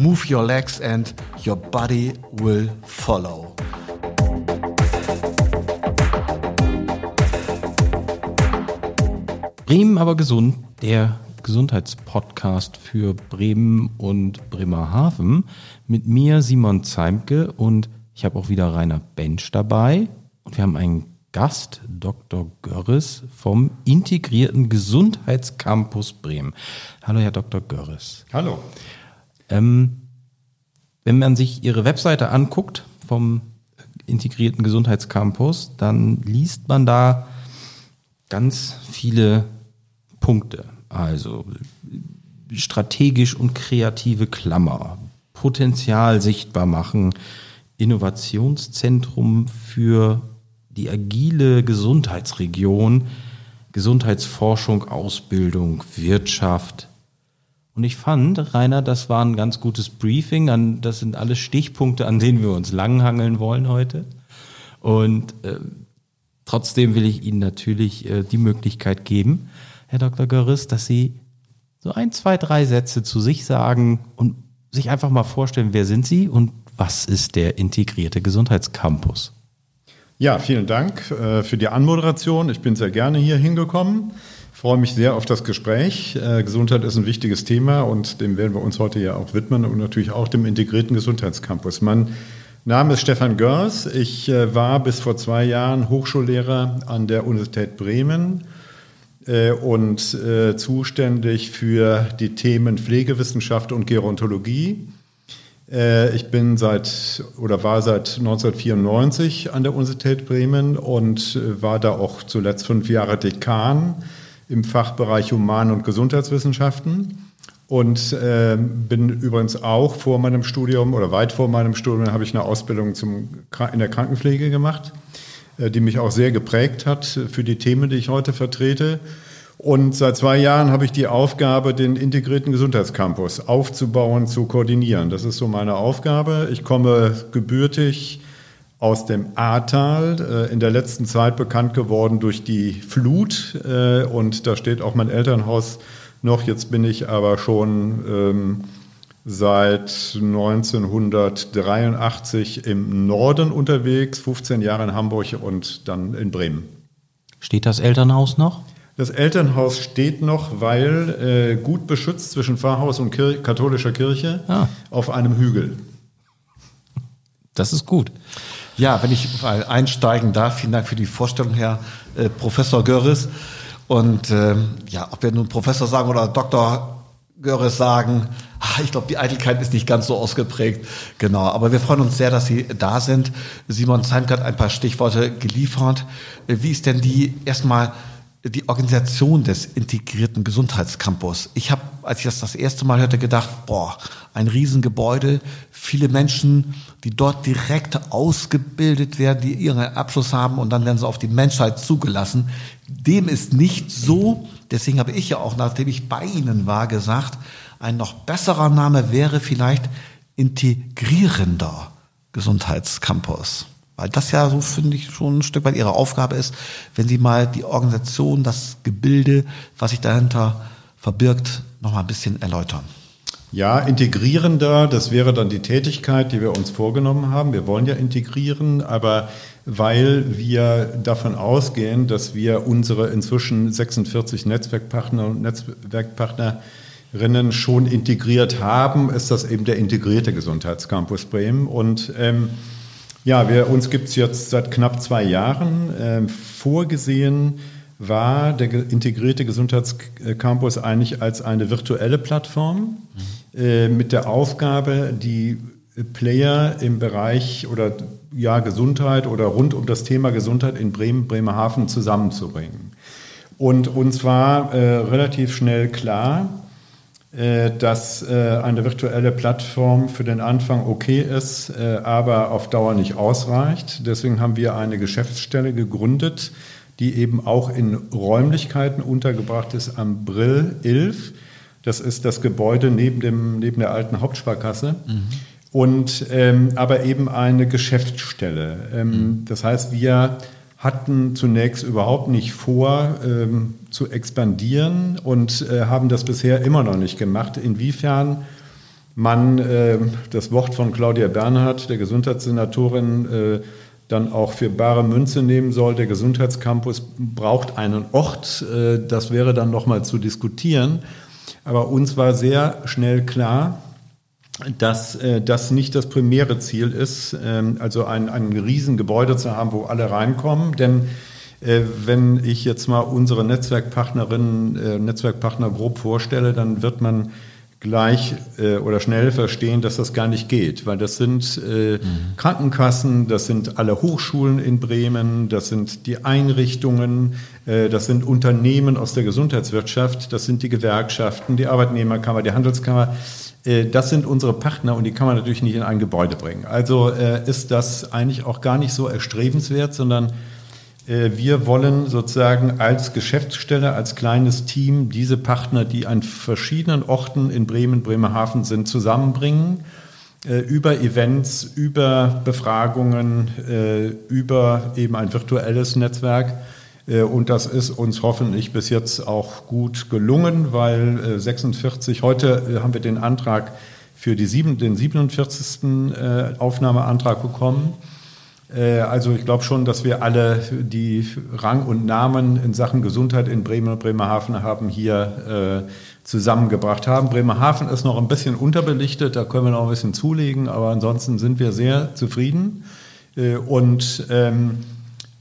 Move your legs and your body will follow. Bremen aber gesund, der Gesundheitspodcast für Bremen und Bremerhaven mit mir Simon Zeimke und ich habe auch wieder Rainer Bench dabei und wir haben einen Gast, Dr. Görres vom integrierten Gesundheitscampus Bremen. Hallo, Herr Dr. Görres. Hallo. Ähm, wenn man sich Ihre Webseite anguckt vom integrierten Gesundheitscampus, dann liest man da ganz viele Punkte. Also strategisch und kreative Klammer, Potenzial sichtbar machen, Innovationszentrum für die agile Gesundheitsregion, Gesundheitsforschung, Ausbildung, Wirtschaft. Und ich fand, Rainer, das war ein ganz gutes Briefing. das sind alles Stichpunkte, an denen wir uns langhangeln wollen heute. Und äh, trotzdem will ich Ihnen natürlich äh, die Möglichkeit geben, Herr Dr. Görris, dass Sie so ein, zwei, drei Sätze zu sich sagen und sich einfach mal vorstellen, wer sind Sie und was ist der integrierte Gesundheitscampus? Ja, vielen Dank äh, für die Anmoderation. Ich bin sehr gerne hier hingekommen. Ich freue mich sehr auf das Gespräch. Äh, Gesundheit ist ein wichtiges Thema und dem werden wir uns heute ja auch widmen und natürlich auch dem integrierten Gesundheitscampus. Mein Name ist Stefan Görs. Ich äh, war bis vor zwei Jahren Hochschullehrer an der Universität Bremen äh, und zuständig für die Themen Pflegewissenschaft und Gerontologie. Ich bin seit oder war seit 1994 an der Universität Bremen und war da auch zuletzt fünf Jahre Dekan im Fachbereich Human- und Gesundheitswissenschaften. Und äh, bin übrigens auch vor meinem Studium oder weit vor meinem Studium habe ich eine Ausbildung zum, in der Krankenpflege gemacht. Äh, die mich auch sehr geprägt hat für die Themen, die ich heute vertrete. Und seit zwei Jahren habe ich die Aufgabe, den integrierten Gesundheitscampus aufzubauen, zu koordinieren. Das ist so meine Aufgabe. Ich komme gebürtig aus dem Ahrtal, äh, in der letzten Zeit bekannt geworden durch die Flut. Äh, und da steht auch mein Elternhaus noch. Jetzt bin ich aber schon ähm, seit 1983 im Norden unterwegs, 15 Jahre in Hamburg und dann in Bremen. Steht das Elternhaus noch? Das Elternhaus steht noch, weil äh, gut beschützt zwischen Pfarrhaus und Kir katholischer Kirche ah. auf einem Hügel. Das ist gut. Ja, wenn ich einsteigen darf, vielen Dank für die Vorstellung, Herr äh, Professor Görres. Und äh, ja, ob wir nun Professor sagen oder Doktor Görres sagen, ach, ich glaube, die Eitelkeit ist nicht ganz so ausgeprägt. Genau, aber wir freuen uns sehr, dass Sie da sind. Simon Zeimke hat ein paar Stichworte geliefert. Wie ist denn die erstmal die Organisation des integrierten Gesundheitscampus. Ich habe, als ich das das erste Mal hörte, gedacht, boah, ein Riesengebäude, viele Menschen, die dort direkt ausgebildet werden, die ihren Abschluss haben und dann werden sie auf die Menschheit zugelassen. Dem ist nicht so. Deswegen habe ich ja auch, nachdem ich bei Ihnen war, gesagt, ein noch besserer Name wäre vielleicht integrierender Gesundheitscampus. Weil das ja so, finde ich, schon ein Stück weit Ihre Aufgabe ist, wenn Sie mal die Organisation, das Gebilde, was sich dahinter verbirgt, noch mal ein bisschen erläutern. Ja, integrierender, das wäre dann die Tätigkeit, die wir uns vorgenommen haben. Wir wollen ja integrieren, aber weil wir davon ausgehen, dass wir unsere inzwischen 46 Netzwerkpartner und Netzwerkpartnerinnen schon integriert haben, ist das eben der integrierte Gesundheitscampus Bremen. Und ähm, ja, wir, uns gibt es jetzt seit knapp zwei Jahren. Ähm, vorgesehen war der integrierte Gesundheitscampus eigentlich als eine virtuelle Plattform mhm. äh, mit der Aufgabe, die Player im Bereich oder ja, Gesundheit oder rund um das Thema Gesundheit in Bremen, Bremerhaven zusammenzubringen. Und uns war äh, relativ schnell klar, dass äh, eine virtuelle Plattform für den Anfang okay ist, äh, aber auf Dauer nicht ausreicht. Deswegen haben wir eine Geschäftsstelle gegründet, die eben auch in Räumlichkeiten untergebracht ist am Brill 11. Das ist das Gebäude neben, dem, neben der alten Hauptsparkasse. Mhm. Und ähm, aber eben eine Geschäftsstelle. Ähm, mhm. Das heißt, wir hatten zunächst überhaupt nicht vor ähm, zu expandieren und äh, haben das bisher immer noch nicht gemacht. Inwiefern man äh, das Wort von Claudia Bernhardt, der Gesundheitssenatorin, äh, dann auch für bare Münze nehmen soll. Der Gesundheitscampus braucht einen Ort. Äh, das wäre dann nochmal zu diskutieren. Aber uns war sehr schnell klar, dass äh, das nicht das primäre Ziel ist, ähm, also ein, ein Riesengebäude zu haben, wo alle reinkommen. Denn äh, wenn ich jetzt mal unsere Netzwerkpartnerinnen, äh, Netzwerkpartner grob vorstelle, dann wird man gleich äh, oder schnell verstehen, dass das gar nicht geht, weil das sind äh, mhm. Krankenkassen, das sind alle Hochschulen in Bremen, das sind die Einrichtungen, äh, das sind Unternehmen aus der Gesundheitswirtschaft, das sind die Gewerkschaften, die Arbeitnehmerkammer, die Handelskammer. Äh, das sind unsere Partner und die kann man natürlich nicht in ein Gebäude bringen. Also äh, ist das eigentlich auch gar nicht so erstrebenswert, sondern äh, wir wollen sozusagen als Geschäftsstelle, als kleines Team diese Partner, die an verschiedenen Orten in Bremen, Bremerhaven sind, zusammenbringen über Events, über Befragungen, über eben ein virtuelles Netzwerk. Und das ist uns hoffentlich bis jetzt auch gut gelungen, weil 46, heute haben wir den Antrag für die sieben, den 47. Aufnahmeantrag bekommen. Äh, also ich glaube schon, dass wir alle die Rang und Namen in Sachen Gesundheit in Bremen und Bremerhaven haben hier äh, zusammengebracht haben. Bremerhaven ist noch ein bisschen unterbelichtet, da können wir noch ein bisschen zulegen, aber ansonsten sind wir sehr zufrieden. Äh, und ähm,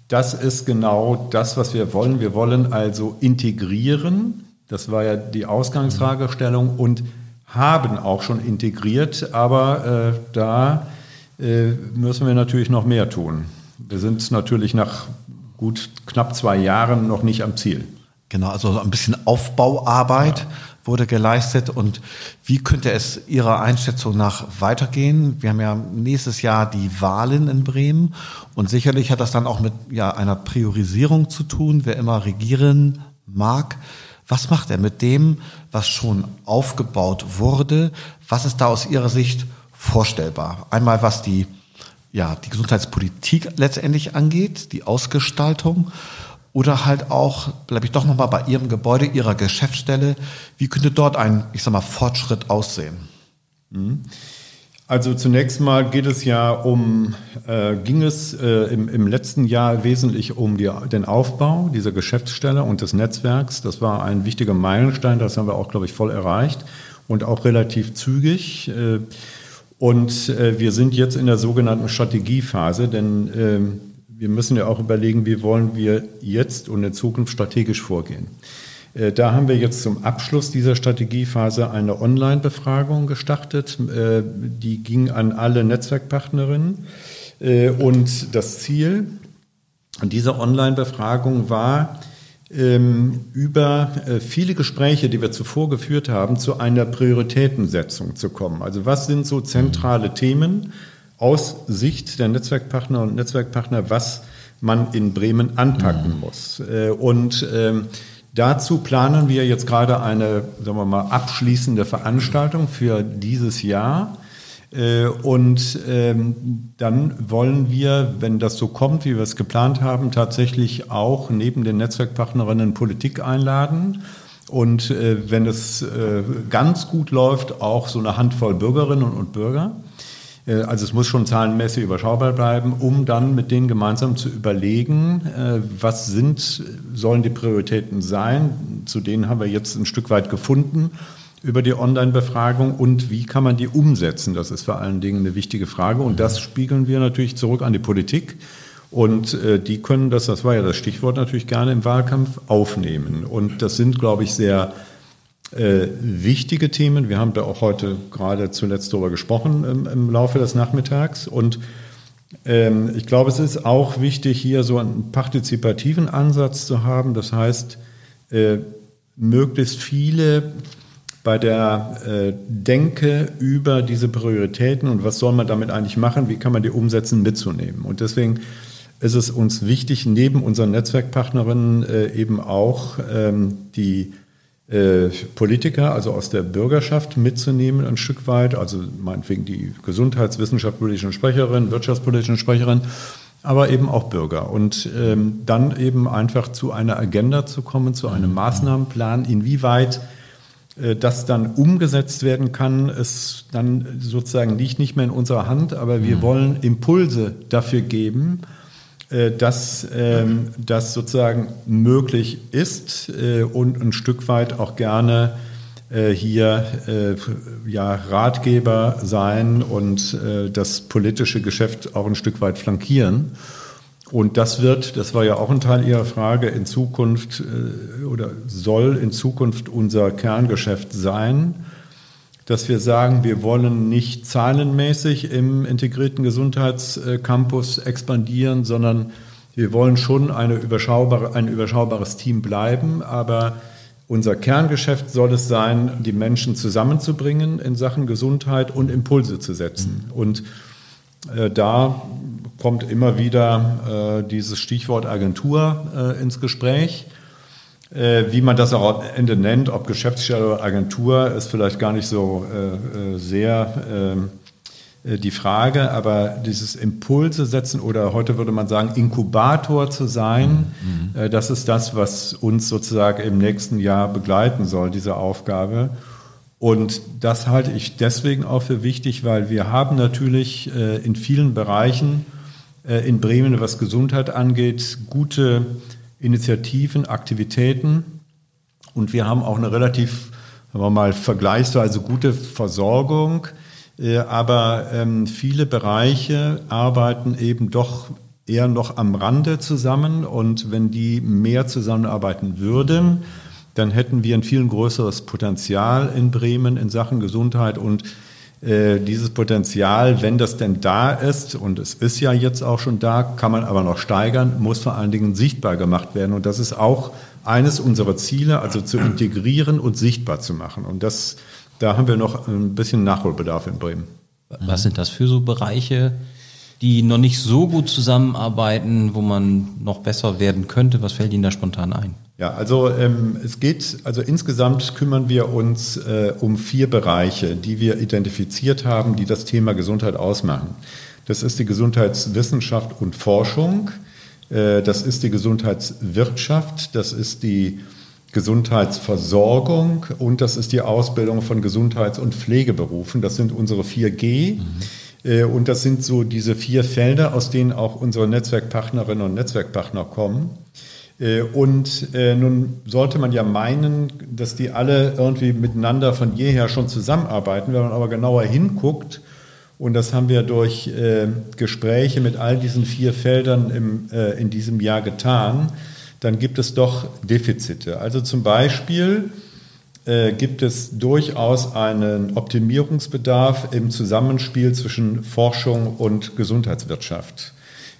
das ist genau das, was wir wollen. Wir wollen also integrieren. Das war ja die Ausgangsfragestellung und haben auch schon integriert, aber äh, da äh, müssen wir natürlich noch mehr tun. Wir sind natürlich nach gut knapp zwei Jahren noch nicht am Ziel. Genau, also ein bisschen Aufbauarbeit ja. Wurde geleistet. Und wie könnte es Ihrer Einschätzung nach weitergehen? Wir haben ja nächstes Jahr die Wahlen in Bremen und sicherlich hat das dann auch mit ja, einer Priorisierung zu tun, wer immer regieren mag. Was macht er mit dem, was schon aufgebaut wurde? Was ist da aus Ihrer Sicht vorstellbar. Einmal was die, ja, die Gesundheitspolitik letztendlich angeht, die Ausgestaltung oder halt auch, bleibe ich doch nochmal bei Ihrem Gebäude, Ihrer Geschäftsstelle, wie könnte dort ein, ich sag mal, Fortschritt aussehen? Mhm. Also zunächst mal geht es ja um, äh, ging es äh, im, im, letzten Jahr wesentlich um die, den Aufbau dieser Geschäftsstelle und des Netzwerks. Das war ein wichtiger Meilenstein, das haben wir auch, glaube ich, voll erreicht und auch relativ zügig. Äh, und äh, wir sind jetzt in der sogenannten Strategiephase, denn äh, wir müssen ja auch überlegen, wie wollen wir jetzt und in Zukunft strategisch vorgehen. Äh, da haben wir jetzt zum Abschluss dieser Strategiephase eine Online-Befragung gestartet. Äh, die ging an alle Netzwerkpartnerinnen. Äh, und das Ziel dieser Online-Befragung war, ähm, über viele Gespräche, die wir zuvor geführt haben, zu einer Prioritätensetzung zu kommen. Also was sind so zentrale Themen aus Sicht der Netzwerkpartner und Netzwerkpartner, was man in Bremen anpacken mhm. muss. Äh, und ähm, dazu planen wir jetzt gerade eine, sagen wir mal, abschließende Veranstaltung für dieses Jahr äh, und ähm, dann wollen wir, wenn das so kommt, wie wir es geplant haben, tatsächlich auch neben den Netzwerkpartnerinnen Politik einladen. Und äh, wenn es äh, ganz gut läuft, auch so eine Handvoll Bürgerinnen und Bürger. Also es muss schon zahlenmäßig überschaubar bleiben, um dann mit denen gemeinsam zu überlegen, was sind, sollen die Prioritäten sein. Zu denen haben wir jetzt ein Stück weit gefunden über die Online-Befragung und wie kann man die umsetzen? Das ist vor allen Dingen eine wichtige Frage und das spiegeln wir natürlich zurück an die Politik. Und äh, die können das, das war ja das Stichwort, natürlich gerne im Wahlkampf aufnehmen. Und das sind, glaube ich, sehr äh, wichtige Themen. Wir haben da auch heute gerade zuletzt darüber gesprochen im, im Laufe des Nachmittags. Und ähm, ich glaube, es ist auch wichtig, hier so einen partizipativen Ansatz zu haben. Das heißt, äh, möglichst viele bei der äh, Denke über diese Prioritäten und was soll man damit eigentlich machen, wie kann man die umsetzen, mitzunehmen. Und deswegen ist es uns wichtig, neben unseren Netzwerkpartnerinnen äh, eben auch ähm, die Politiker, also aus der Bürgerschaft mitzunehmen ein Stück weit, also meinetwegen die gesundheitswissenschaftspolitischen Sprecherin, wirtschaftspolitischen Sprecherin, aber eben auch Bürger. Und ähm, dann eben einfach zu einer Agenda zu kommen, zu einem Maßnahmenplan, inwieweit äh, das dann umgesetzt werden kann, ist dann sozusagen liegt nicht mehr in unserer Hand, aber wir mhm. wollen Impulse dafür geben, äh, dass ähm, das sozusagen möglich ist äh, und ein Stück weit auch gerne hier ja, Ratgeber sein und das politische Geschäft auch ein Stück weit flankieren. Und das wird, das war ja auch ein Teil Ihrer Frage, in Zukunft äh, oder soll in Zukunft unser Kerngeschäft sein, dass wir sagen, wir wollen nicht zahlenmäßig im integrierten Gesundheitscampus expandieren, sondern wir wollen schon eine überschaubare, ein überschaubares Team bleiben, aber unser Kerngeschäft soll es sein, die Menschen zusammenzubringen in Sachen Gesundheit und Impulse zu setzen. Und äh, da kommt immer wieder äh, dieses Stichwort Agentur äh, ins Gespräch. Äh, wie man das auch am Ende nennt, ob Geschäftsstelle oder Agentur, ist vielleicht gar nicht so äh, äh, sehr ähm, die Frage, aber dieses Impulse setzen oder heute würde man sagen, Inkubator zu sein, mhm. das ist das, was uns sozusagen im nächsten Jahr begleiten soll, diese Aufgabe. Und das halte ich deswegen auch für wichtig, weil wir haben natürlich in vielen Bereichen äh, in Bremen, was Gesundheit angeht, gute Initiativen, Aktivitäten. Und wir haben auch eine relativ, sagen wir mal, vergleichsweise gute Versorgung. Äh, aber ähm, viele Bereiche arbeiten eben doch eher noch am Rande zusammen. Und wenn die mehr zusammenarbeiten würden, dann hätten wir ein viel größeres Potenzial in Bremen in Sachen Gesundheit und äh, dieses Potenzial, wenn das denn da ist, und es ist ja jetzt auch schon da, kann man aber noch steigern, muss vor allen Dingen sichtbar gemacht werden. Und das ist auch eines unserer Ziele, also zu integrieren und sichtbar zu machen. Und das, da haben wir noch ein bisschen Nachholbedarf in Bremen. Was sind das für so Bereiche, die noch nicht so gut zusammenarbeiten, wo man noch besser werden könnte? Was fällt Ihnen da spontan ein? Ja, also ähm, es geht, also insgesamt kümmern wir uns äh, um vier Bereiche, die wir identifiziert haben, die das Thema Gesundheit ausmachen. Das ist die Gesundheitswissenschaft und Forschung, äh, das ist die Gesundheitswirtschaft, das ist die Gesundheitsversorgung und das ist die Ausbildung von Gesundheits- und Pflegeberufen. Das sind unsere 4G. Mhm. Äh, und das sind so diese vier Felder, aus denen auch unsere Netzwerkpartnerinnen und Netzwerkpartner kommen. Äh, und äh, nun sollte man ja meinen, dass die alle irgendwie miteinander von jeher schon zusammenarbeiten. Wenn man aber genauer hinguckt, und das haben wir durch Gespräche mit all diesen vier Feldern im, in diesem Jahr getan, dann gibt es doch Defizite. Also zum Beispiel äh, gibt es durchaus einen Optimierungsbedarf im Zusammenspiel zwischen Forschung und Gesundheitswirtschaft.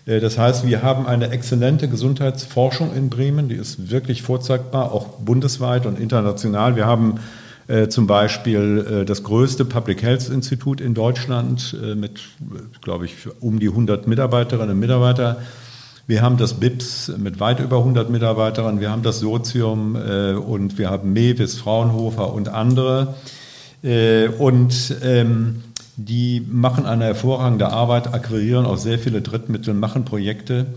Äh, das heißt, wir haben eine exzellente Gesundheitsforschung in Bremen, die ist wirklich vorzeigbar, auch bundesweit und international. Wir haben äh, zum Beispiel das größte Public Health Institut in Deutschland mit, glaube ich, um die 100 Mitarbeiterinnen und Mitarbeiter. Wir haben das BIPS mit weit über 100 Mitarbeitern, wir haben das Sozium äh, und wir haben Mewis, Fraunhofer und andere. Äh, und ähm, die machen eine hervorragende Arbeit, akquirieren auch sehr viele Drittmittel, machen Projekte,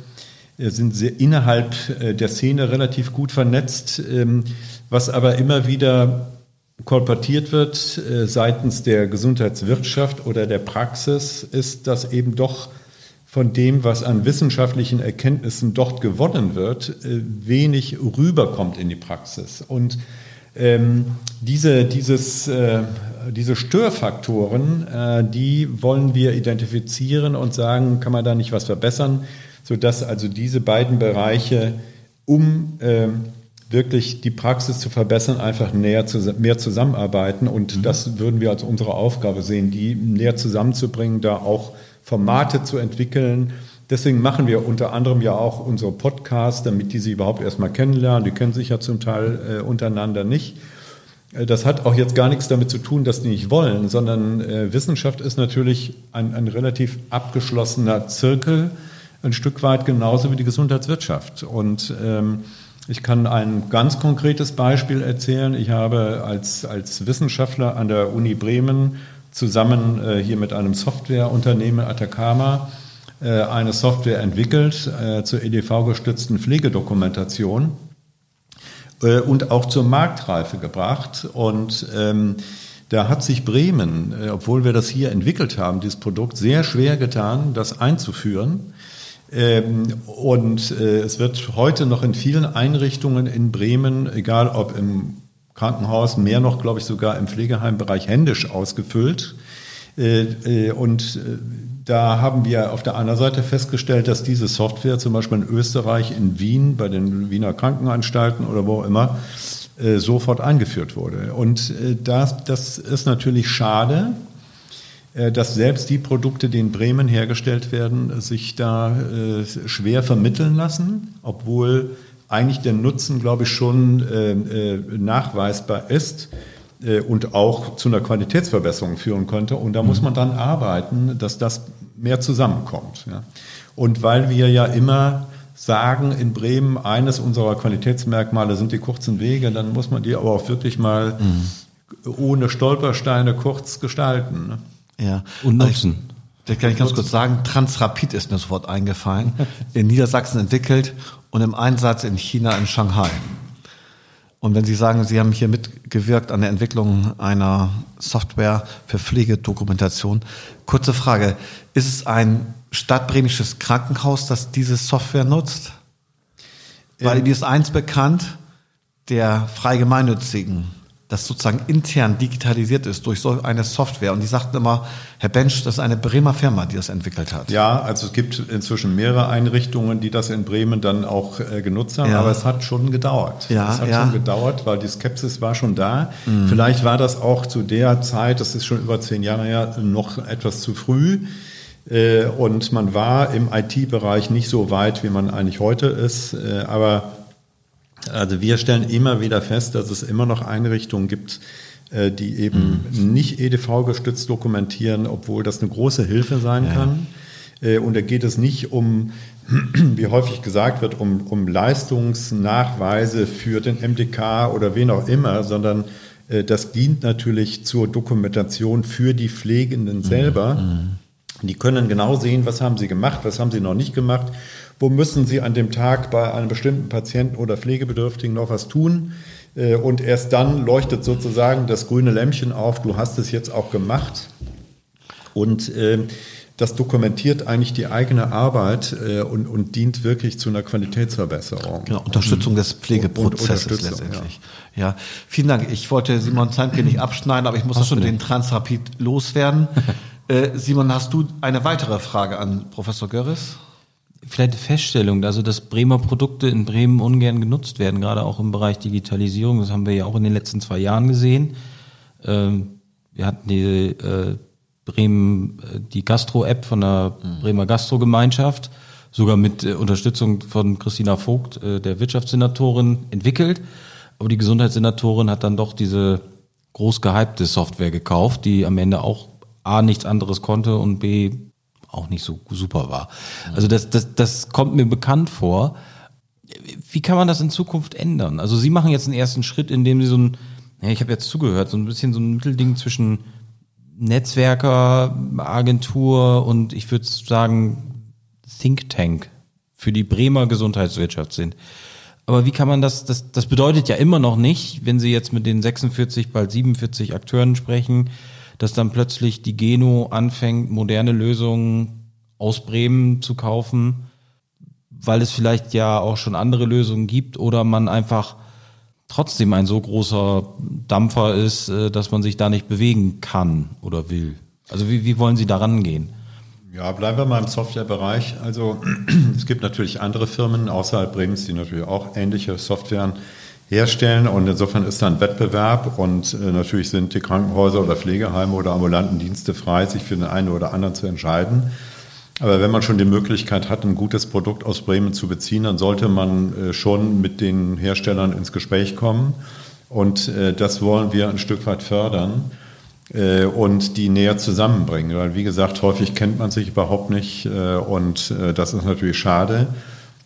äh, sind sehr innerhalb äh, der Szene relativ gut vernetzt, ähm, was aber immer wieder kolportiert wird äh, seitens der Gesundheitswirtschaft oder der Praxis, ist, dass eben doch von dem, was an wissenschaftlichen Erkenntnissen dort gewonnen wird, wenig rüberkommt in die Praxis. Und ähm, diese, dieses, äh, diese Störfaktoren, äh, die wollen wir identifizieren und sagen, kann man da nicht was verbessern, sodass also diese beiden Bereiche, um äh, wirklich die Praxis zu verbessern, einfach näher zu, mehr zusammenarbeiten. Und mhm. das würden wir als unsere Aufgabe sehen, die näher zusammenzubringen, da auch Formate zu entwickeln, Deswegen machen wir unter anderem ja auch unsere Podcasts, damit die sie überhaupt erstmal kennenlernen. Die kennen sich ja zum Teil äh, untereinander nicht. Äh, das hat auch jetzt gar nichts damit zu tun, dass die nicht wollen, sondern äh, Wissenschaft ist natürlich ein, ein relativ abgeschlossener Zirkel, ein Stück weit genauso wie die Gesundheitswirtschaft. Und ähm, ich kann ein ganz konkretes Beispiel erzählen. Ich habe als, als Wissenschaftler an der Uni Bremen zusammen äh, hier mit einem Softwareunternehmen Atacama äh, eine Software entwickelt äh, zur EDV-gestützten Pflegedokumentation. äh, und auch zur Marktreife gebracht. Und ähm, da hat sich Bremen, äh, obwohl wir das hier entwickelt haben, dieses Produkt, sehr schwer getan, das einzuführen. Ähm, und äh, es wird heute noch in vielen Einrichtungen in Bremen, egal ob im Krankenhaus, mehr noch, glaube ich, sogar im Pflegeheimbereich händisch ausgefüllt. Äh, äh, und äh, da haben wir auf der einen Seite festgestellt, dass diese Software zum Beispiel in Österreich, in Wien, bei den Wiener Krankenanstalten oder wo auch immer, sofort eingeführt wurde. Und das, das ist natürlich schade, dass selbst die Produkte, die in Bremen hergestellt werden, sich da schwer vermitteln lassen, obwohl eigentlich der Nutzen, glaube ich, schon nachweisbar ist. Äh, und auch zu einer Qualitätsverbesserung führen könnte. Und da muss man dann arbeiten, dass das mehr zusammenkommt. Ja. Und weil wir ja immer sagen, in Bremen, eines unserer Qualitätsmerkmale sind die kurzen Wege, dann muss man die aber auch wirklich mal mhm. ohne Stolpersteine kurz gestalten. Ne? Ja. Und nutzen. Das kann ich ganz kurz sagen, Transrapid ist mir sofort eingefallen, in Niedersachsen entwickelt und im Einsatz in China in Shanghai. Und wenn Sie sagen, Sie haben hier mitgewirkt an der Entwicklung einer Software für Pflegedokumentation, kurze Frage, ist es ein stadtbremisches Krankenhaus, das diese Software nutzt? Weil ähm, mir ist eins bekannt, der frei gemeinnützigen das sozusagen intern digitalisiert ist durch so eine Software. Und die sagten immer, Herr Bench, das ist eine Bremer Firma, die das entwickelt hat. Ja, also es gibt inzwischen mehrere Einrichtungen, die das in Bremen dann auch äh, genutzt haben, ja. aber es hat schon gedauert. Ja, es hat ja. schon gedauert, weil die Skepsis war schon da. Mhm. Vielleicht war das auch zu der Zeit, das ist schon über zehn Jahre her, noch etwas zu früh. Äh, und man war im IT-Bereich nicht so weit, wie man eigentlich heute ist. Äh, aber also wir stellen immer wieder fest, dass es immer noch Einrichtungen gibt, äh, die eben mhm. nicht EDV gestützt dokumentieren, obwohl das eine große Hilfe sein ja. kann. Äh, und da geht es nicht um, wie häufig gesagt wird, um, um Leistungsnachweise für den MDK oder wen auch immer, sondern äh, das dient natürlich zur Dokumentation für die Pflegenden mhm. selber. Mhm. Die können genau sehen, was haben sie gemacht, was haben sie noch nicht gemacht wo müssen Sie an dem Tag bei einem bestimmten Patienten oder Pflegebedürftigen noch was tun. Äh, und erst dann leuchtet sozusagen das grüne Lämpchen auf, du hast es jetzt auch gemacht. Und äh, das dokumentiert eigentlich die eigene Arbeit äh, und, und, dient wirklich zu einer Qualitätsverbesserung. Genau, Unterstützung des Pflegeprozesses letztendlich. Ja. ja. vielen Dank. Ich wollte Simon Zeimke nicht abschneiden, aber ich muss das mit den Transrapid loswerden. äh, Simon, hast du eine weitere Frage an Professor Görres? Vielleicht Feststellung, also dass Bremer Produkte in Bremen ungern genutzt werden, gerade auch im Bereich Digitalisierung. Das haben wir ja auch in den letzten zwei Jahren gesehen. Ähm, wir hatten die äh, Bremen, äh, die Gastro-App von der mhm. Bremer Gastro-Gemeinschaft, sogar mit äh, Unterstützung von Christina Vogt, der Wirtschaftssenatorin, entwickelt. Aber die Gesundheitssenatorin hat dann doch diese groß gehypte Software gekauft, die am Ende auch A nichts anderes konnte und B auch nicht so super war. Also das, das, das kommt mir bekannt vor. Wie kann man das in Zukunft ändern? Also Sie machen jetzt einen ersten Schritt, indem Sie so ein, ja, ich habe jetzt zugehört, so ein bisschen so ein Mittelding zwischen Netzwerker, Agentur und ich würde sagen Think Tank für die Bremer Gesundheitswirtschaft sind. Aber wie kann man das, das, das bedeutet ja immer noch nicht, wenn Sie jetzt mit den 46, bald 47 Akteuren sprechen, dass dann plötzlich die Geno anfängt, moderne Lösungen aus Bremen zu kaufen, weil es vielleicht ja auch schon andere Lösungen gibt oder man einfach trotzdem ein so großer Dampfer ist, äh, dass man sich da nicht bewegen kann oder will. Also wie, wie wollen Sie daran gehen? Ja, bleiben wir mal im Softwarebereich. Also es gibt natürlich andere Firmen außerhalb Bremens, die natürlich auch ähnliche Softwaren herstellen. Und insofern ist da ein Wettbewerb und äh, natürlich sind die Krankenhäuser oder Pflegeheime oder ambulanten Dienste frei, sich für den einen oder anderen zu entscheiden. Aber wenn man schon die Möglichkeit hat, ein gutes Produkt aus Bremen zu beziehen, dann sollte man äh, schon mit den Herstellern ins Gespräch kommen. Und äh, das wollen wir ein Stück weit fördern äh, und die näher zusammenbringen. Weil, wie gesagt, häufig kennt man sich überhaupt nicht äh, und äh, das ist natürlich schade.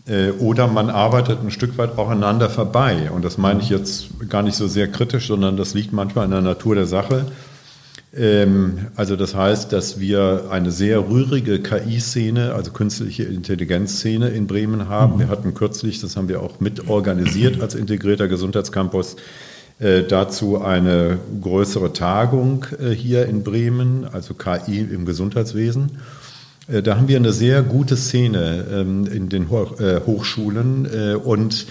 Äh, oder man arbeitet ein Stück weit auch aneinander vorbei. Und das meine ich jetzt gar nicht so sehr kritisch, sondern das liegt manchmal in der Natur der Sache. Ähm, also das heißt, dass wir eine sehr rührige KI-Szene, also künstliche Intelligenz-Szene in Bremen haben. Mhm. Wir hatten kürzlich, das haben wir auch mit organisiert als integrierter Gesundheitscampus, äh, dazu eine größere Tagung äh, hier in Bremen, also KI im Gesundheitswesen. Äh, da haben wir eine sehr gute Szene ähm, in den Hochschulen und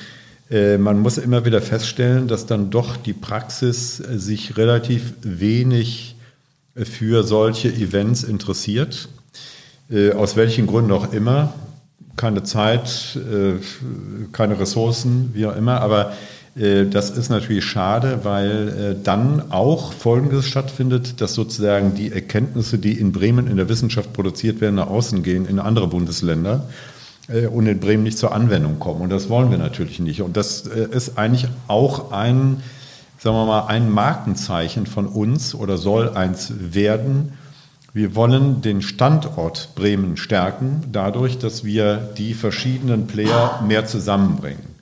man muss immer wieder feststellen, dass dann doch die Praxis sich relativ wenig für solche Events interessiert, aus welchen Gründen auch immer. Keine Zeit, keine Ressourcen, wie auch immer, aber äh, das ist natürlich schade, weil äh, dann auch Folgendes stattfindet, dass sozusagen die Erkenntnisse, die in Bremen in der Wissenschaft produziert werden, nach außen gehen in andere Bundesländer äh, und in Bremen nicht zur Anwendung kommen. Und das wollen wir natürlich nicht. Und das ist eigentlich auch ein, sagen wir mal, ein Markenzeichen von uns oder soll eins werden. Wir wollen den Standort Bremen stärken, dadurch, dass wir die verschiedenen Player mehr zusammenbringen.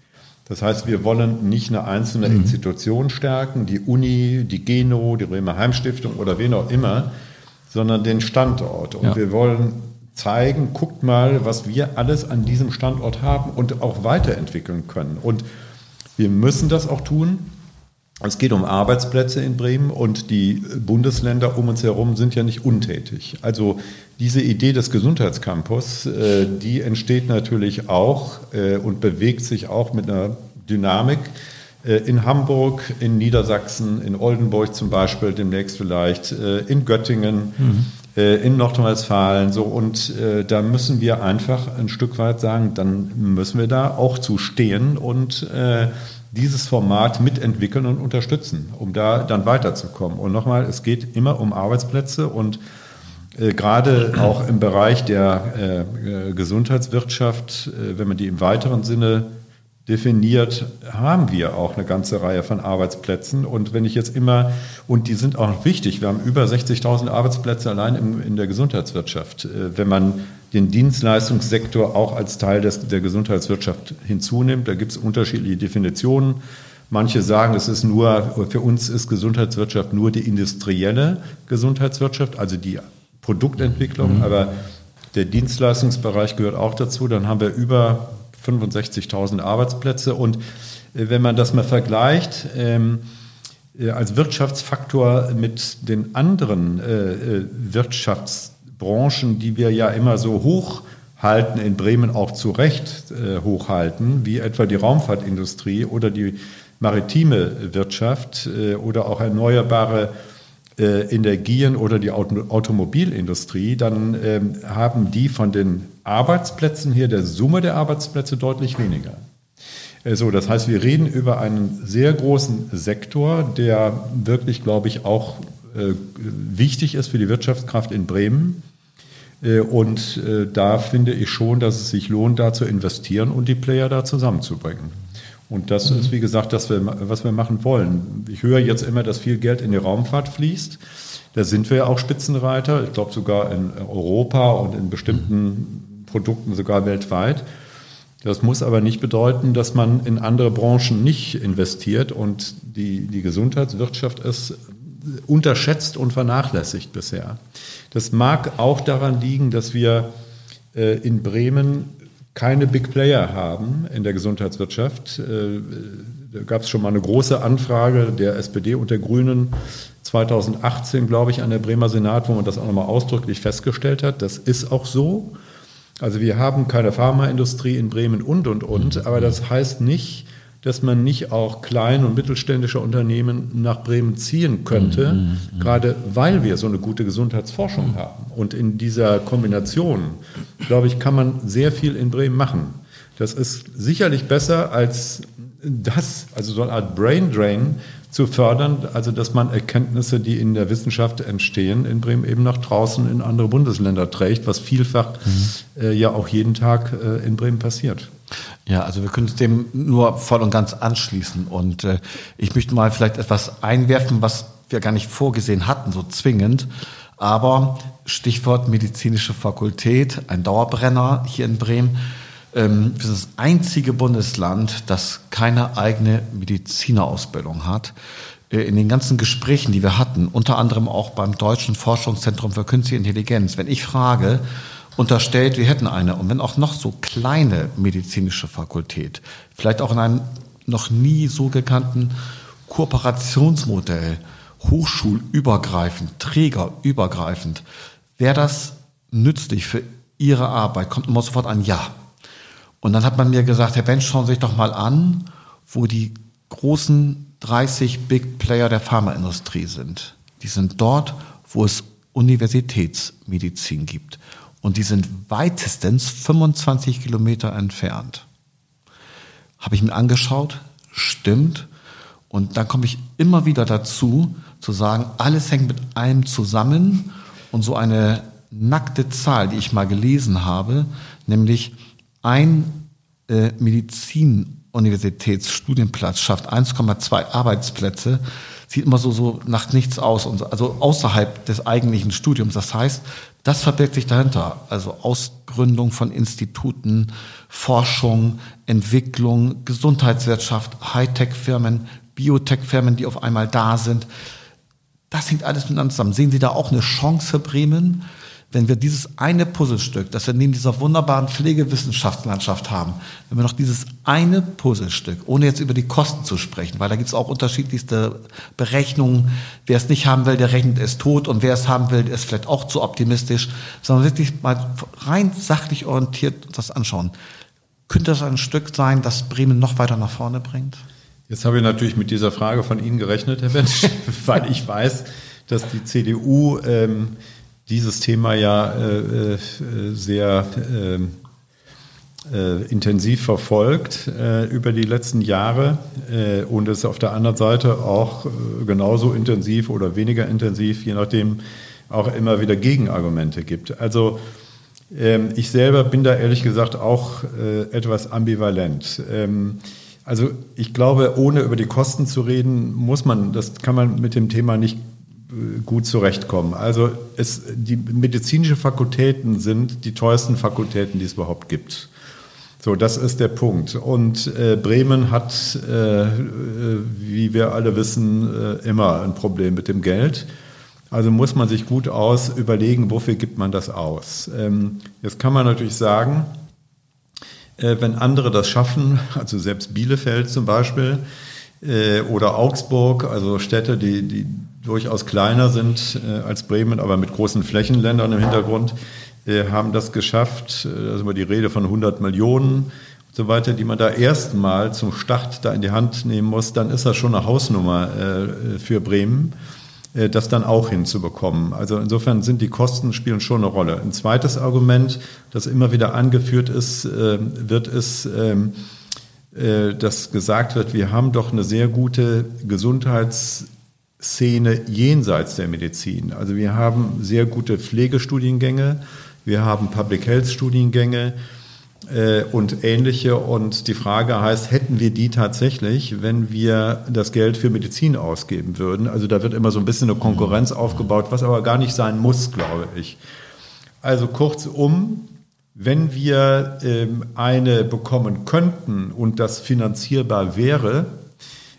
Das heißt, wir wollen nicht eine einzelne mhm. Institution stärken, die Uni, die Geno, die Bremer Heimstiftung oder wen auch immer, sondern den Standort. Und ja. wir wollen zeigen, guckt mal, was wir alles an diesem Standort haben und auch weiterentwickeln können. Und wir müssen das auch tun. Es geht um Arbeitsplätze in Bremen und die Bundesländer um uns herum sind ja nicht untätig. Also diese Idee des Gesundheitscampus, äh, die entsteht natürlich auch äh, und bewegt sich auch mit einer Dynamik äh, in Hamburg, in Niedersachsen, in Oldenburg zum Beispiel, demnächst vielleicht, in Göttingen, mhm. in Nordrhein-Westfalen. So, und da müssen wir einfach ein Stück weit sagen, dann müssen wir da auch zu stehen und dieses Format mitentwickeln und unterstützen, um da dann weiterzukommen. Und nochmal, es geht immer um Arbeitsplätze und äh, gerade auch im Bereich der äh, Gesundheitswirtschaft, äh, wenn man die im weiteren Sinne definiert, haben wir auch eine ganze Reihe von Arbeitsplätzen. Und wenn ich jetzt immer, und die sind auch wichtig, wir haben über 60.000 Arbeitsplätze allein im, in der Gesundheitswirtschaft. Äh, wenn man den Dienstleistungssektor auch als Teil des, der Gesundheitswirtschaft hinzunimmt. Da gibt es unterschiedliche Definitionen. Manche sagen, es ist nur, für uns ist Gesundheitswirtschaft nur die industrielle Gesundheitswirtschaft, also die Produktentwicklung, mhm. aber der Dienstleistungsbereich gehört auch dazu. Dann haben wir über 65.000 Arbeitsplätze und äh, wenn man das mal vergleicht, ähm, äh, als Wirtschaftsfaktor mit den anderen äh, äh Wirtschafts Branchen, die wir ja immer so hoch halten, in Bremen auch zu Recht äh, hochhalten, wie etwa die Raumfahrtindustrie oder die maritime Wirtschaft äh, oder auch erneuerbare äh, Energien oder die Auto Automobilindustrie, dann ähm, haben die von den Arbeitsplätzen her, der Summe der Arbeitsplätze deutlich weniger. Äh, so, das heißt, wir reden über einen sehr großen Sektor, der wirklich, glaube ich, auch äh, wichtig ist für die Wirtschaftskraft in Bremen. Äh, und äh, da finde ich schon, dass es sich lohnt, da zu investieren und die Player da zusammenzubringen. Und das mhm. ist, wie gesagt, das, was wir machen wollen. Ich höre jetzt immer, dass viel Geld in die Raumfahrt fließt. Da sind wir ja auch Spitzenreiter. Ich glaube sogar in Europa und in bestimmten mhm. Produkten sogar weltweit. Das muss aber nicht bedeuten, dass man in andere Branchen nicht investiert. Und die, die Gesundheitswirtschaft ist unterschätzt und vernachlässigt bisher. Das mag auch daran liegen, dass wir äh, in Bremen keine Big Player haben in der Gesundheitswirtschaft. Äh, da gab es schon mal eine große Anfrage der SPD und der Grünen 2018, glaube ich, an der Bremer Senat, wo man das auch nochmal ausdrücklich festgestellt hat. Das ist auch so. Also wir haben keine Pharmaindustrie in Bremen und, und, und. Aber das heißt nicht, dass man nicht auch klein- und mittelständische Unternehmen nach Bremen ziehen könnte, mhm, mhm, gerade weil wir so eine gute Gesundheitsforschung haben. Und in dieser Kombination, glaube ich, kann man sehr viel in Bremen machen. Das ist sicherlich besser als das, also so eine Art Brain Drain zu fördern, also dass man Erkenntnisse, die in der Wissenschaft entstehen, in Bremen eben nach draußen in andere Bundesländer trägt, was vielfach mhm. äh, ja auch jeden Tag äh, in Bremen passiert. Ja, also wir können uns dem nur voll und ganz anschließen. Und äh, ich möchte mal vielleicht etwas einwerfen, was wir gar nicht vorgesehen hatten, so zwingend. Aber Stichwort medizinische Fakultät, ein Dauerbrenner hier in Bremen. Ähm, wir sind das einzige Bundesland, das keine eigene Medizinerausbildung hat. äh, in den ganzen Gesprächen, die wir hatten, unter anderem auch beim Deutschen Forschungszentrum für Künstliche Intelligenz, wenn ich frage, unterstellt, wir hätten eine, und wenn auch noch so kleine medizinische Fakultät, vielleicht auch in einem noch nie so gekannten Kooperationsmodell, hochschulübergreifend, trägerübergreifend, wäre das nützlich für Ihre Arbeit? Kommt immer sofort ein Ja. Und dann hat man mir gesagt, Herr Bench, schauen Sie sich doch mal an, wo die großen 30 Big Player der Pharmaindustrie sind. Die sind dort, wo es Universitätsmedizin gibt. Und die sind weitestens 25 Kilometer entfernt. Habe ich mir angeschaut, stimmt. Und dann komme ich immer wieder dazu, zu sagen, alles hängt mit allem zusammen. Und so eine nackte Zahl, die ich mal gelesen habe, nämlich ein äh, Medizin-Universitätsstudienplatz schafft 1,2 Arbeitsplätze, sieht immer so, so nach nichts aus, also außerhalb des eigentlichen Studiums. Das heißt, das verbirgt sich dahinter. Also Ausgründung von Instituten, Forschung, Entwicklung, Gesundheitswirtschaft, Hightech-Firmen, Biotech-Firmen, die auf einmal da sind. Das hängt alles miteinander zusammen. Sehen Sie da auch eine Chance für Bremen? Wenn wir dieses eine Puzzlestück, das wir neben dieser wunderbaren Pflegewissenschaftslandschaft haben, wenn wir noch dieses eine Puzzlestück, ohne jetzt über die Kosten zu sprechen, weil da gibt es auch unterschiedlichste Berechnungen, wer es nicht haben will, der rechnet es tot und wer es haben will, ist vielleicht auch zu optimistisch, sondern wirklich mal rein sachlich orientiert das anschauen. Könnte das ein Stück sein, das Bremen noch weiter nach vorne bringt? Jetzt habe ich natürlich mit dieser Frage von Ihnen gerechnet, Herr Bensch, weil ich weiß, dass die CDU ähm, dieses Thema ja äh, äh, sehr ähm, äh, intensiv verfolgt äh, über die letzten Jahre äh, und es auf der anderen Seite auch genauso intensiv oder weniger intensiv, je nachdem, auch immer wieder Gegenargumente gibt. Also ähm, ich selber bin da ehrlich gesagt auch etwas ambivalent. Ähm, also ich glaube, ohne über die Kosten zu reden, muss man, das kann man mit dem Thema nicht gut zurechtkommen. Also es, die medizinischen Fakultäten sind die teuersten Fakultäten, die es überhaupt gibt. So, das ist der Punkt. Und äh, Bremen hat, äh, wie wir alle wissen, äh, immer ein Problem mit dem Geld. Also muss man sich gut aus überlegen, wofür gibt man das aus. Ähm, jetzt kann man natürlich sagen, äh, wenn andere das schaffen, also selbst Bielefeld zum Beispiel, äh, oder Augsburg, also Städte, die, die durchaus kleiner sind äh, als Bremen, aber mit großen Flächenländern im Hintergrund, äh, haben das geschafft, äh, also immer die Rede von 100 Millionen und so weiter, die man da erstmal zum Start da in die Hand nehmen muss, dann ist das schon eine Hausnummer äh, für Bremen, äh, das dann auch hinzubekommen. Also insofern sind die Kosten spielen schon eine Rolle. Ein zweites Argument, das immer wieder angeführt ist, äh, wird ist, ähm, dass gesagt wird, wir haben doch eine sehr gute Gesundheits- Szene jenseits der Medizin. Also wir haben sehr gute Pflegestudiengänge, wir haben Public Health Studiengänge äh, und ähnliche. Und die Frage heißt, hätten wir die tatsächlich, wenn wir das Geld für Medizin ausgeben würden? Also da wird immer so ein bisschen eine Konkurrenz aufgebaut, was aber gar nicht sein muss, glaube ich. Also kurzum, wenn wir ähm, eine bekommen könnten und das finanzierbar wäre,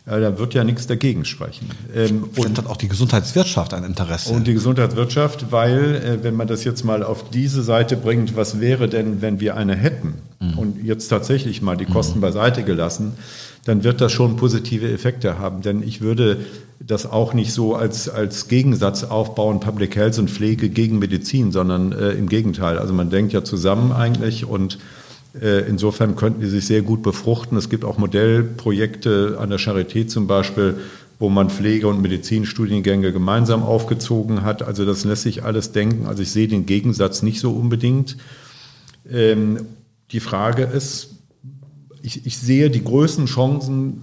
ja, da wird ja nichts dagegen sprechen. Ähm, und hat auch die Gesundheitswirtschaft ein Interesse. Und die Gesundheitswirtschaft, weil, äh, wenn man das jetzt mal auf diese Seite bringt, was wäre denn, wenn wir eine hätten mhm. und jetzt tatsächlich mal die Kosten mhm. beiseite gelassen, dann wird das schon positive Effekte haben. Denn ich würde das auch nicht so als, als Gegensatz aufbauen, Public Health und Pflege gegen Medizin, sondern äh, im Gegenteil. Also man denkt ja zusammen eigentlich und insofern könnten die sich sehr gut befruchten. Es gibt auch Modellprojekte an der Charité zum Beispiel, wo man Pflege- und Medizinstudiengänge gemeinsam aufgezogen hat. Also das lässt sich alles denken. Also ich sehe den Gegensatz nicht so unbedingt. Ähm, die Frage ist, ich, ich sehe die größten Chancen,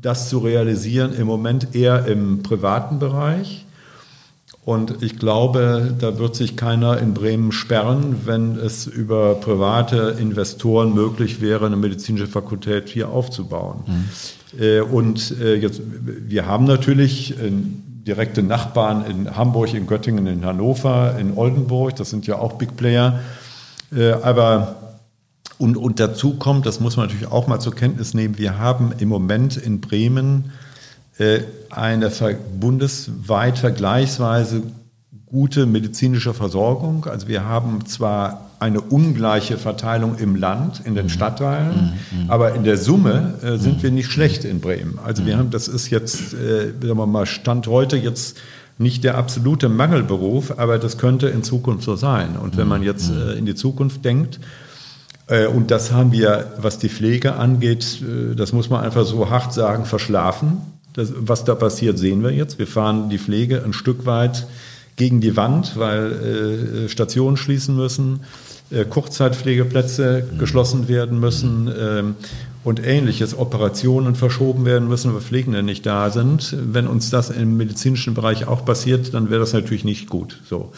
das zu realisieren, im Moment eher im privaten Bereich. Und ich glaube, da wird sich keiner in Bremen sperren, wenn es über private Investoren möglich wäre, eine medizinische Fakultät hier aufzubauen. Mhm. Und äh, jetzt, wir haben natürlich direkte Nachbarn in Hamburg, in Göttingen, in Hannover, in Oldenburg. Das sind ja auch Big Player. Äh, aber und, und dazu kommt, das muss man natürlich auch mal zur Kenntnis nehmen, wir haben im Moment in Bremen äh, eine bundesweit vergleichsweise gute medizinische Versorgung. Also wir haben zwar eine ungleiche Verteilung im Land, in den mhm. Stadtteilen, mhm. aber in der Summe äh, sind mhm. wir nicht schlecht in Bremen. Also wir haben, das ist jetzt, äh, sagen wir mal, Stand heute jetzt nicht der absolute Mangelberuf, aber das könnte in Zukunft so sein. Und wenn man jetzt äh, in die Zukunft denkt, äh, und das haben wir, was die Pflege angeht, äh, das muss man einfach so hart sagen, verschlafen. Das, was da passiert, sehen wir jetzt. Wir fahren die Pflege ein Stück weit gegen die Wand, weil äh, Stationen schließen müssen, äh, Kurzzeitpflegeplätze mhm. geschlossen werden müssen ähm, und ähnliches, Operationen verschoben werden müssen, weil Pflegende nicht da sind. Wenn uns das im medizinischen Bereich auch passiert, dann wäre das natürlich nicht gut. So.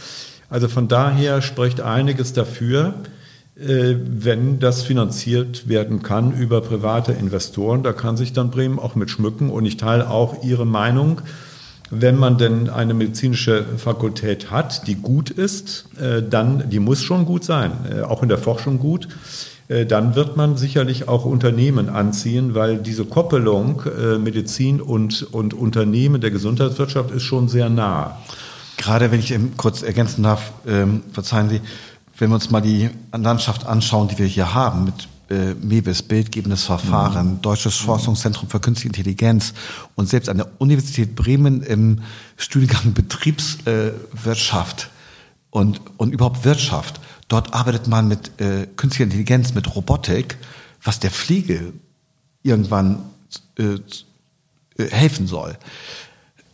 Also von daher spricht einiges dafür, äh, wenn das finanziert werden kann über private Investoren. Da kann sich dann Bremen auch mit schmücken und ich teile auch Ihre Meinung wenn man denn eine medizinische Fakultät hat, die gut ist, äh, dann, die muss schon gut sein, äh, auch in der Forschung gut, äh, dann wird man sicherlich auch Unternehmen anziehen, weil diese Koppelung Medizin und, und Unternehmen der Gesundheitswirtschaft ist schon sehr nah. Gerade wenn ich eben kurz ergänzen darf, ähm, verzeihen Sie, wenn wir uns mal die Landschaft anschauen, die wir hier haben, mit äh, MEBIS, bildgebendes Verfahren, mhm. Deutsches Forschungszentrum für Künstliche Intelligenz und selbst an der Universität Bremen im Studiengang Betriebswirtschaft äh, und, und überhaupt Wirtschaft. Dort arbeitet man mit äh, künstlicher Intelligenz, mit Robotik, was der Pflege irgendwann äh, äh helfen soll.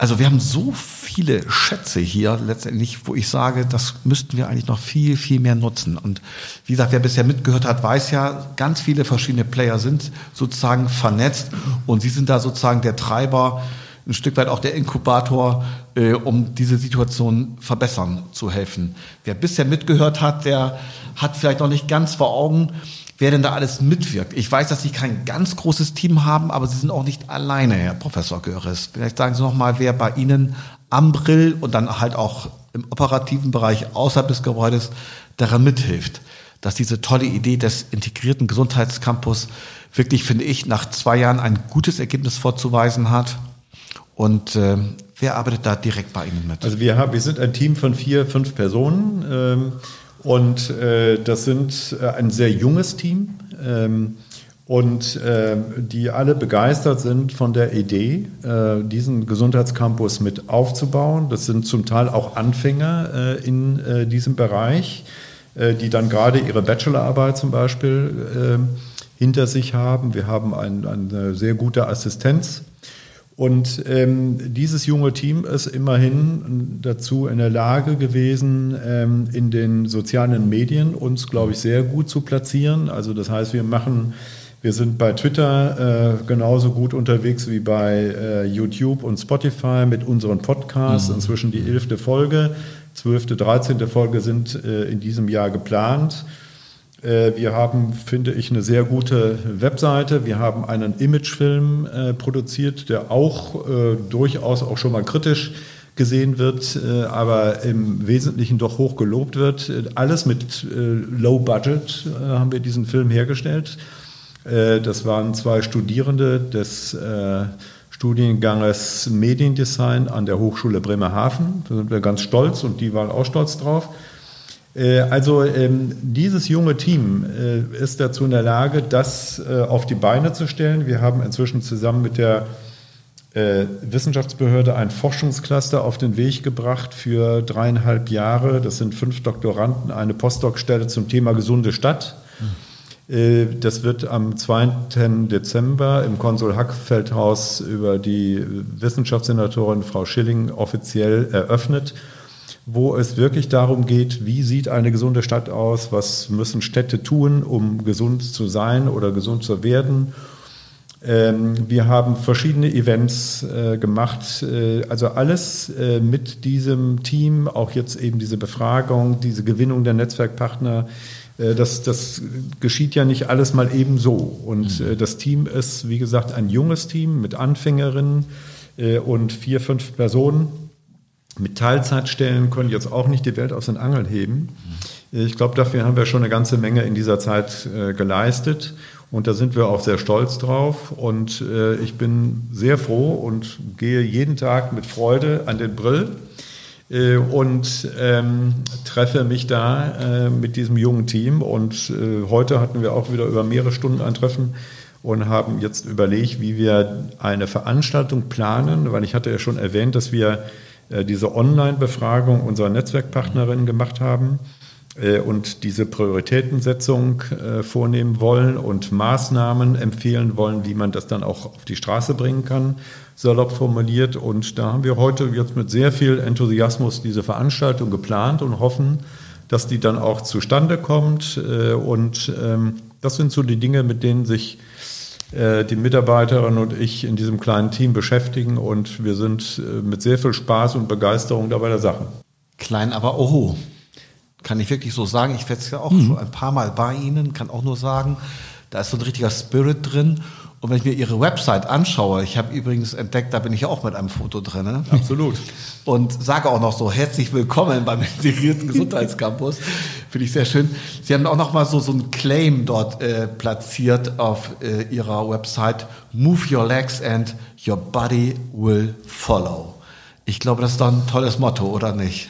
Also wir haben so viele Schätze hier letztendlich, wo ich sage, das müssten wir eigentlich noch viel, viel mehr nutzen. Und wie gesagt, wer bisher mitgehört hat, weiß ja, ganz viele verschiedene Player sind sozusagen vernetzt und sie sind da sozusagen der Treiber, ein Stück weit auch der Inkubator, äh, um diese Situation verbessern zu helfen. Wer bisher mitgehört hat, der hat vielleicht noch nicht ganz vor Augen, wer denn da alles mitwirkt. Ich weiß, dass Sie kein ganz großes Team haben, aber Sie sind auch nicht alleine, Herr Professor Göres. Vielleicht sagen Sie noch mal, wer bei Ihnen am Brill und dann halt auch im operativen Bereich außerhalb des Gebäudes daran mithilft, dass diese tolle Idee des integrierten Gesundheitscampus wirklich, finde ich, nach zwei Jahren ein gutes Ergebnis vorzuweisen hat. Und äh, wer arbeitet da direkt bei Ihnen mit? Also wir, haben, wir sind ein Team von vier, fünf Personen. Ähm und äh, das sind äh, ein sehr junges Team ähm, und äh, die alle begeistert sind von der Idee, äh, diesen Gesundheitscampus mit aufzubauen. Das sind zum Teil auch Anfänger äh, in äh, diesem Bereich, die dann gerade ihre Bachelorarbeit zum Beispiel ähm, hinter sich haben. Wir haben ein, eine sehr gute Assistenz und ähm, dieses junge Team ist immerhin dazu in der Lage gewesen, ähm, in den sozialen Medien uns, glaube ich, sehr gut zu platzieren. Also das heißt, wir machen, wir sind bei Twitter äh, genauso gut unterwegs wie bei äh, YouTube und Spotify mit unseren Podcasts. Mhm. Inzwischen die elfte Folge, zwölfte, dreizehnte Folge sind äh, in diesem Jahr geplant. Äh, wir haben, finde ich, eine sehr gute Webseite. Wir haben einen Imagefilm äh, produziert, der auch äh, durchaus auch schon mal kritisch gesehen wird, äh, aber im Wesentlichen doch hoch gelobt wird. Alles mit äh, Low Budget äh, haben wir diesen Film hergestellt. das waren zwei Studierende des Studienganges Mediendesign an der Hochschule Bremerhaven. Da sind wir ganz stolz und die waren auch stolz drauf. Äh, also ähm, dieses junge Team äh, ist dazu in der Lage, das äh, auf die Beine zu stellen. Wir haben inzwischen zusammen mit der Wissenschaftsbehörde ein Forschungscluster auf den Weg gebracht für dreieinhalb Jahre. Das sind fünf Doktoranden, eine Postdoc-Stelle zum Thema gesunde Stadt. Das wird am 2. Dezember im Konsul Hackfeldhaus über die Wissenschaftssenatorin Frau Schilling offiziell eröffnet wo es wirklich darum geht, wie sieht eine gesunde Stadt aus, was müssen Städte tun, um gesund zu sein oder gesund zu werden. Ähm, wir haben verschiedene Events äh, gemacht, äh, also alles äh, mit diesem Team, auch jetzt eben diese Befragung, diese Gewinnung der Netzwerkpartner. Das, das geschieht ja nicht alles mal eben so. Und mhm. Das Team ist, wie gesagt, ein junges Team mit Anfängerinnen und vier, fünf Personen mit Teilzeitstellen können jetzt auch nicht die Welt aus den Angeln heben. Ich glaube, dafür haben wir schon eine ganze Menge in dieser Zeit äh, geleistet. Und da sind wir auch sehr stolz drauf. Und äh, ich bin sehr froh und gehe jeden Tag mit Freude an den Brill äh, und ähm, treffe mich da äh, mit diesem jungen Team. Und äh, heute hatten wir auch wieder über mehrere Stunden ein Treffen und haben jetzt überlegt, wie wir eine Veranstaltung planen, weil ich hatte ja schon erwähnt, dass wir diese Online-Befragung unserer Netzwerkpartnerinnen gemacht haben äh, und diese Prioritätensetzung äh, vornehmen wollen und Maßnahmen empfehlen wollen, wie man das dann auch auf die Straße bringen kann, salopp formuliert. Und da haben wir heute jetzt mit sehr viel Enthusiasmus diese Veranstaltung geplant und hoffen, dass die dann auch zustande kommt. Und ähm, das sind so die Dinge, mit denen sich äh, die Mitarbeiterin und ich in diesem kleinen Team beschäftigen und wir sind äh, mit sehr viel Spaß und Begeisterung dabei der Sache. Klein, aber oho. Kann ich wirklich so sagen. Ich werde es ja auch mhm. schon ein paar Mal bei Ihnen, kann auch nur sagen, da ist so ein richtiger Spirit drin. Und wenn ich mir Ihre Website anschaue, ich habe übrigens entdeckt, da bin ich auch mit einem Foto drin. Ne? Absolut. Und sage auch noch so, herzlich willkommen beim integrierten Gesundheitscampus. Finde ich sehr schön. Sie haben auch noch mal so, so einen Claim dort äh, platziert auf äh, Ihrer Website. Move your legs and your body will follow. Ich glaube, das ist doch ein tolles Motto, oder nicht?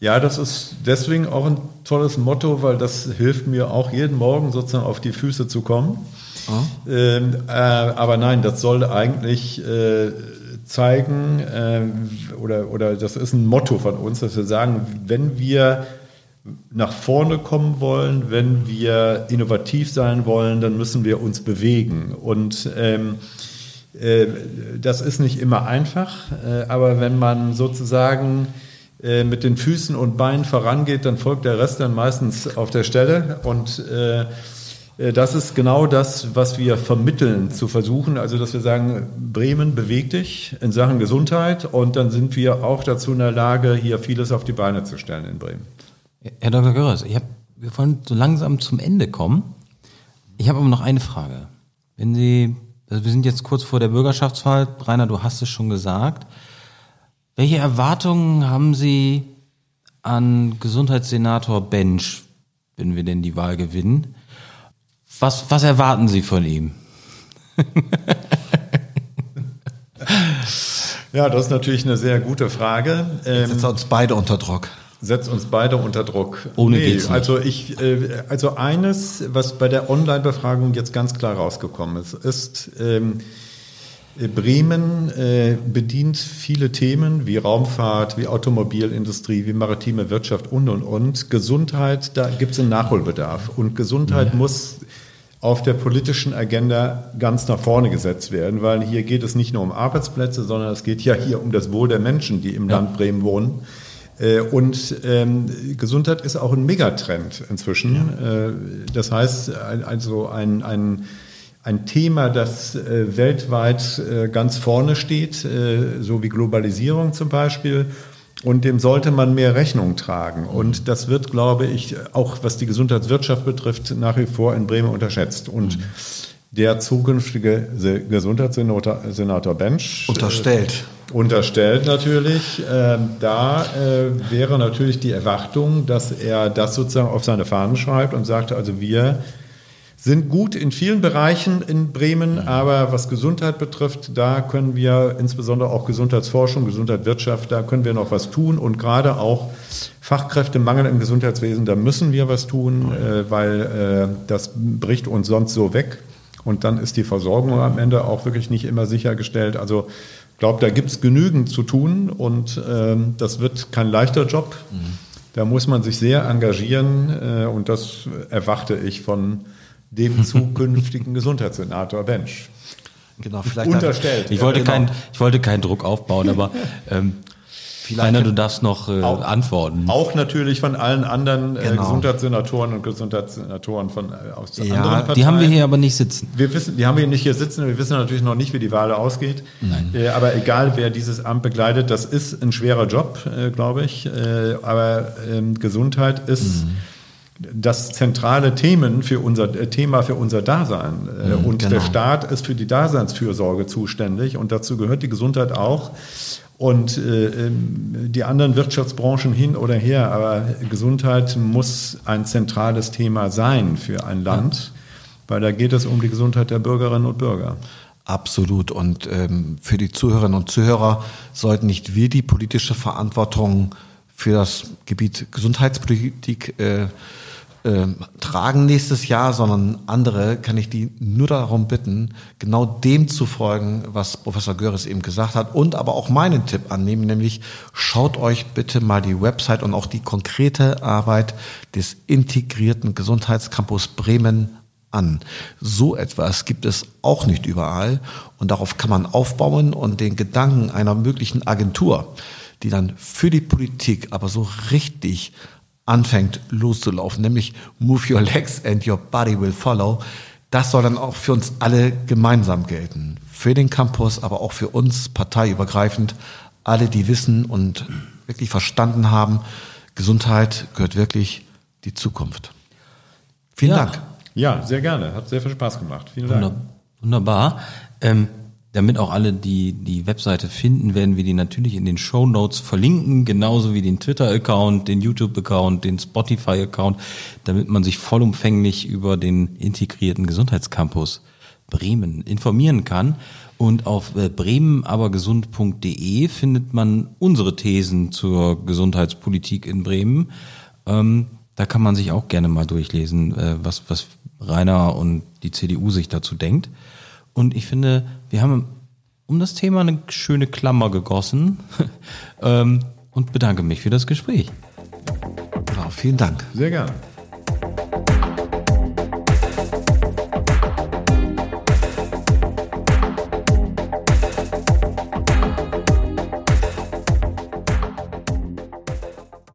Ja, das ist deswegen auch ein tolles Motto, weil das hilft mir auch jeden Morgen sozusagen auf die Füße zu kommen. Oh. Ähm, äh, aber nein, das soll eigentlich äh, zeigen, äh, oder, oder das ist ein Motto von uns, dass wir sagen, wenn wir nach vorne kommen wollen, wenn wir innovativ sein wollen, dann müssen wir uns bewegen. Und ähm, äh, das ist nicht immer einfach, äh, aber wenn man sozusagen äh, mit den Füßen und Beinen vorangeht, dann folgt der Rest dann meistens auf der Stelle und äh, das ist genau das, was wir vermitteln, zu versuchen. Also, dass wir sagen, Bremen bewegt dich in Sachen Gesundheit und dann sind wir auch dazu in der Lage, hier vieles auf die Beine zu stellen in Bremen. Herr Dr. Görres, ich hab, wir wollen so langsam zum Ende kommen. Ich habe aber noch eine Frage. Wenn Sie, also wir sind jetzt kurz vor der Bürgerschaftswahl, Rainer, du hast es schon gesagt. Welche Erwartungen haben Sie an Gesundheitssenator Bench, wenn wir denn die Wahl gewinnen? Was, was erwarten Sie von ihm? ja, das ist natürlich eine sehr gute Frage. Ähm, setzt uns beide unter Druck. Setzt uns beide unter Druck. Ohne nee, geht's nicht. Also ich, äh, also eines, was bei der Online-Befragung jetzt ganz klar rausgekommen ist, ist ähm, Bremen äh, bedient viele Themen wie Raumfahrt, wie Automobilindustrie, wie maritime Wirtschaft und und und. Gesundheit, da gibt es einen Nachholbedarf. Und Gesundheit mhm. muss auf der politischen Agenda ganz nach vorne gesetzt werden, weil hier geht es nicht nur um Arbeitsplätze, sondern es geht ja hier um das Wohl der Menschen, die im ja. Land Bremen wohnen. Äh, und ähm, Gesundheit ist auch ein Megatrend inzwischen. Ja. Äh, das heißt, also ein, ein, ein Thema, das äh, weltweit ganz vorne steht, so wie Globalisierung zum Beispiel und dem sollte man mehr Rechnung tragen. Und das wird, glaube ich, auch was die Gesundheitswirtschaft betrifft, nach wie vor in Bremen unterschätzt. Und der zukünftige Gesundheitssenator Bench unterstellt. Äh, unterstellt natürlich. Äh, da äh, wäre natürlich die Erwartung, dass er das sozusagen auf seine Fahnen schreibt und sagt, also wir sind gut in vielen Bereichen in Bremen, aber was Gesundheit betrifft, da können wir insbesondere auch Gesundheitsforschung, Gesundheitswirtschaft, da können wir noch was tun und gerade auch Fachkräftemangel im Gesundheitswesen, da müssen wir was tun, äh, weil äh, das bricht uns sonst so weg und dann ist die Versorgung am Ende auch wirklich nicht immer sichergestellt. Also ich glaube, da gibt es genügend zu tun und äh, das wird kein leichter Job. Mhm. Da muss man sich sehr engagieren äh, und das erwarte ich von dem zukünftigen Gesundheitssenator Bench. Genau, vielleicht unterstellt. Ich wollte, genau. kein, ich wollte keinen Druck aufbauen, aber ähm, Rainer, du darfst noch äh, auch, antworten. Auch natürlich von allen anderen äh, genau. Gesundheitssenatoren und Gesundheitssenatoren von äh, aus ja, anderen Parteien. Die haben wir hier aber nicht sitzen. Wir wissen, die haben wir nicht hier sitzen. Wir wissen natürlich noch nicht, wie die Wahl ausgeht. Nein. Äh, aber egal, wer dieses Amt begleitet, das ist ein schwerer Job, äh, glaube ich. Äh, aber ähm, Gesundheit ist mhm das zentrale Themen für unser äh, Thema für unser Dasein. Äh, mhm, und genau. der Staat ist für die Daseinsfürsorge zuständig und dazu gehört die Gesundheit auch. Und äh, ähm, die anderen Wirtschaftsbranchen hin oder her, aber Gesundheit muss ein zentrales Thema sein für ein Land. weil da geht es um die Gesundheit der Bürgerinnen und Bürger. Absolut. Und ähm, für die Zuhörerinnen und Zuhörer sollten nicht wir die politische Verantwortung für das Gebiet Gesundheitspolitik äh, äh, tragen nächstes Jahr, sondern andere kann ich die nur darum bitten, genau dem zu folgen, was Professor Göres eben gesagt hat und aber auch meinen Tipp annehmen, nämlich schaut euch bitte mal die Website und auch die konkrete Arbeit des integrierten Gesundheitscampus Bremen an. So etwas gibt es auch nicht überall und darauf kann man aufbauen und den Gedanken einer möglichen Agentur, die dann für die Politik aber so richtig anfängt loszulaufen, nämlich Move Your Legs and Your Body Will Follow. Das soll dann auch für uns alle gemeinsam gelten. Für den Campus, aber auch für uns parteiübergreifend. Alle, die wissen und wirklich verstanden haben, Gesundheit gehört wirklich die Zukunft. Vielen ja. Dank. Ja, sehr gerne. Hat sehr viel Spaß gemacht. Vielen Dank. Wunderbar. Ähm, damit auch alle die, die Webseite finden, werden wir die natürlich in den Show Notes verlinken, genauso wie den Twitter-Account, den YouTube-Account, den Spotify-Account, damit man sich vollumfänglich über den integrierten Gesundheitscampus Bremen informieren kann. Und auf äh, bremenabergesund.de findet man unsere Thesen zur Gesundheitspolitik in Bremen. Ähm, da kann man sich auch gerne mal durchlesen, äh, was, was Rainer und die CDU sich dazu denkt. Und ich finde, wir haben um das Thema eine schöne Klammer gegossen ähm, und bedanke mich für das Gespräch. Ja, vielen Dank. Sehr gerne.